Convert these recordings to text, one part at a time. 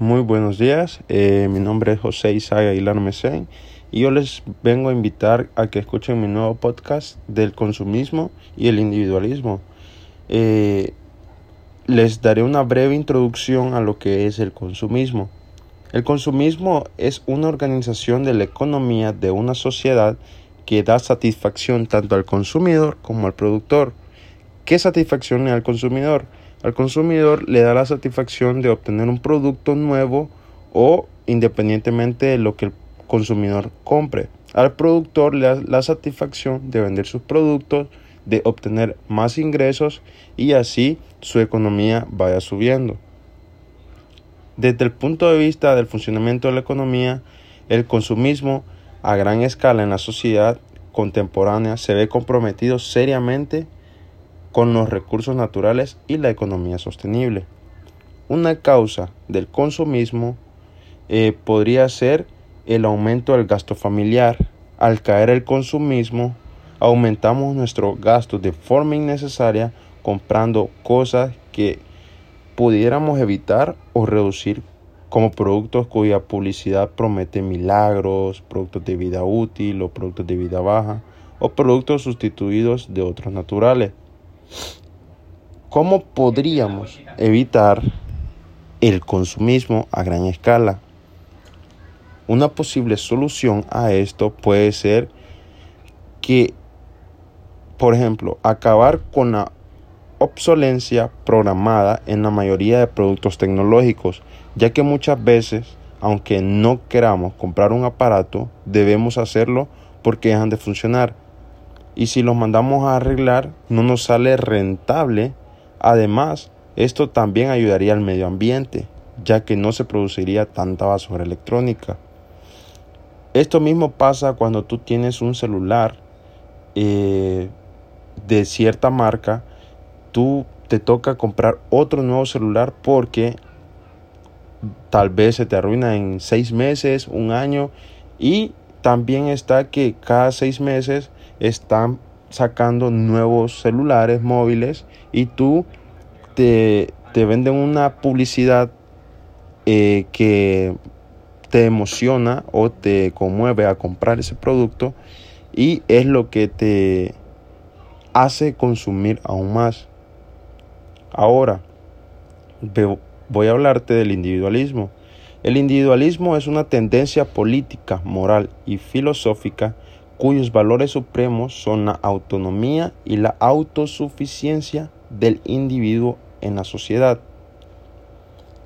Muy buenos días, eh, mi nombre es José Isaac Aguilar Mesén y yo les vengo a invitar a que escuchen mi nuevo podcast del consumismo y el individualismo. Eh, les daré una breve introducción a lo que es el consumismo. El consumismo es una organización de la economía de una sociedad que da satisfacción tanto al consumidor como al productor. ¿Qué satisfacción al consumidor? Al consumidor le da la satisfacción de obtener un producto nuevo o independientemente de lo que el consumidor compre. Al productor le da la satisfacción de vender sus productos, de obtener más ingresos y así su economía vaya subiendo. Desde el punto de vista del funcionamiento de la economía, el consumismo a gran escala en la sociedad contemporánea se ve comprometido seriamente con los recursos naturales y la economía sostenible. Una causa del consumismo eh, podría ser el aumento del gasto familiar. Al caer el consumismo, aumentamos nuestros gastos de forma innecesaria comprando cosas que pudiéramos evitar o reducir como productos cuya publicidad promete milagros, productos de vida útil o productos de vida baja o productos sustituidos de otros naturales. ¿Cómo podríamos evitar el consumismo a gran escala? Una posible solución a esto puede ser que, por ejemplo, acabar con la obsolencia programada en la mayoría de productos tecnológicos, ya que muchas veces, aunque no queramos comprar un aparato, debemos hacerlo porque dejan de funcionar y si los mandamos a arreglar no nos sale rentable. Además, esto también ayudaría al medio ambiente, ya que no se produciría tanta basura electrónica. Esto mismo pasa cuando tú tienes un celular eh, de cierta marca, tú te toca comprar otro nuevo celular porque tal vez se te arruina en seis meses, un año y también está que cada seis meses están sacando nuevos celulares móviles y tú te, venden una publicidad eh, que te emociona o te conmueve a comprar ese producto y es lo que te hace consumir aún más. Ahora, voy a hablarte del individualismo. El individualismo es una tendencia política, moral y filosófica cuyos valores supremos son la autonomía y la autosuficiencia del individuo en la sociedad.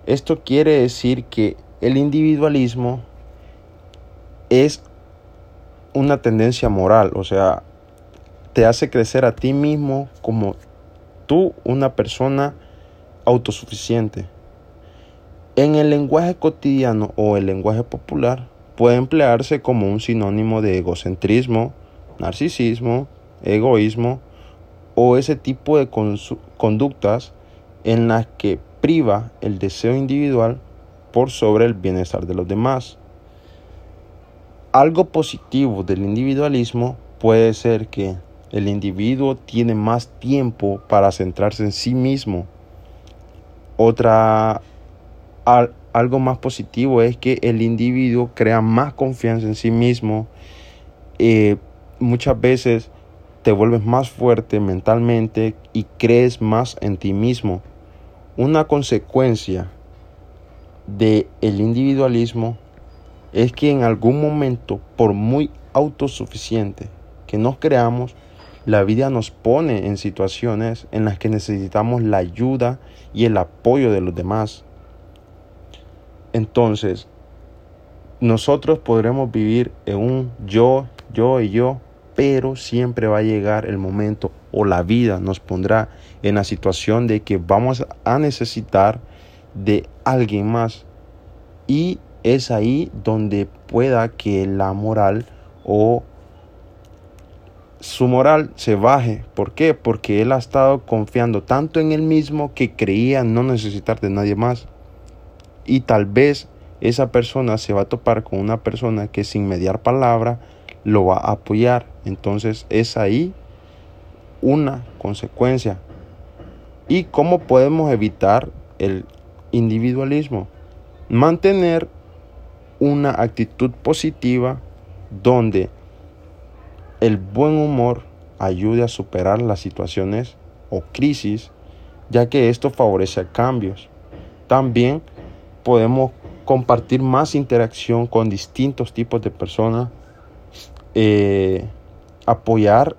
Esto quiere decir que el individualismo es una tendencia moral, o sea, te hace crecer a ti mismo como tú una persona autosuficiente. En el lenguaje cotidiano o el lenguaje popular puede emplearse como un sinónimo de egocentrismo, narcisismo, egoísmo o ese tipo de conductas en las que priva el deseo individual por sobre el bienestar de los demás. Algo positivo del individualismo puede ser que el individuo tiene más tiempo para centrarse en sí mismo. Otra algo más positivo es que el individuo crea más confianza en sí mismo. Eh, muchas veces te vuelves más fuerte mentalmente y crees más en ti mismo. Una consecuencia del el individualismo es que en algún momento, por muy autosuficiente que nos creamos, la vida nos pone en situaciones en las que necesitamos la ayuda y el apoyo de los demás. Entonces, nosotros podremos vivir en un yo, yo y yo, pero siempre va a llegar el momento o la vida nos pondrá en la situación de que vamos a necesitar de alguien más. Y es ahí donde pueda que la moral o su moral se baje. ¿Por qué? Porque él ha estado confiando tanto en él mismo que creía no necesitar de nadie más y tal vez esa persona se va a topar con una persona que sin mediar palabra lo va a apoyar. Entonces es ahí una consecuencia. ¿Y cómo podemos evitar el individualismo? mantener una actitud positiva donde el buen humor ayude a superar las situaciones o crisis, ya que esto favorece cambios. También podemos compartir más interacción con distintos tipos de personas, eh, apoyar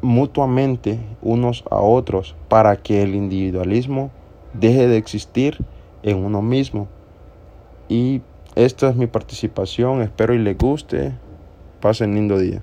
mutuamente unos a otros para que el individualismo deje de existir en uno mismo. Y esta es mi participación, espero y les guste. Pasen lindo día.